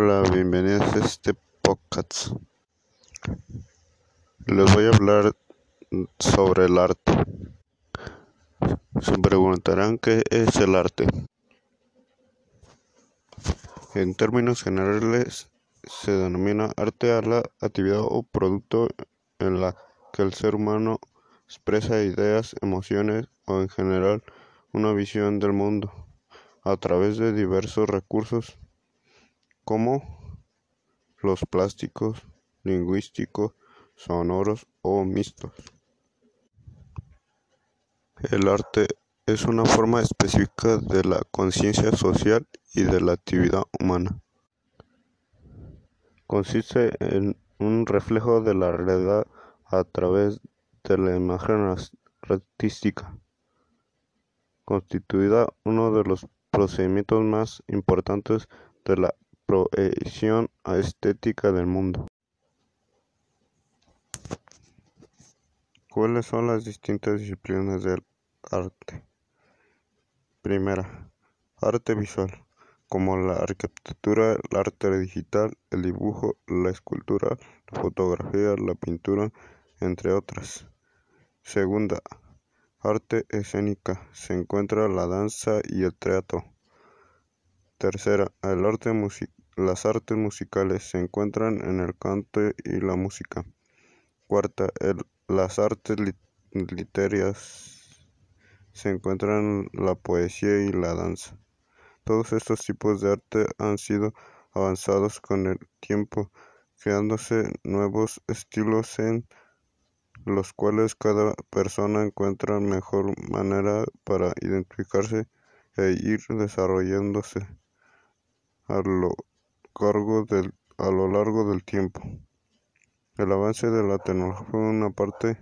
Hola, bienvenidos a este podcast. Les voy a hablar sobre el arte. Se preguntarán qué es el arte. En términos generales, se denomina arte a la actividad o producto en la que el ser humano expresa ideas, emociones o en general una visión del mundo a través de diversos recursos como los plásticos, lingüísticos, sonoros o mixtos. El arte es una forma específica de la conciencia social y de la actividad humana. Consiste en un reflejo de la realidad a través de la imagen artística, constituida uno de los procedimientos más importantes de la proyección estética del mundo. ¿Cuáles son las distintas disciplinas del arte? Primera, arte visual, como la arquitectura, el arte digital, el dibujo, la escultura, la fotografía, la pintura, entre otras. Segunda, arte escénica, se encuentra la danza y el teatro. Tercera, el arte las artes musicales se encuentran en el canto y la música. Cuarta, las artes literarias se encuentran en la poesía y la danza. Todos estos tipos de arte han sido avanzados con el tiempo, creándose nuevos estilos en los cuales cada persona encuentra mejor manera para identificarse e ir desarrollándose a lo a lo largo del tiempo. El avance de la tecnología fue una parte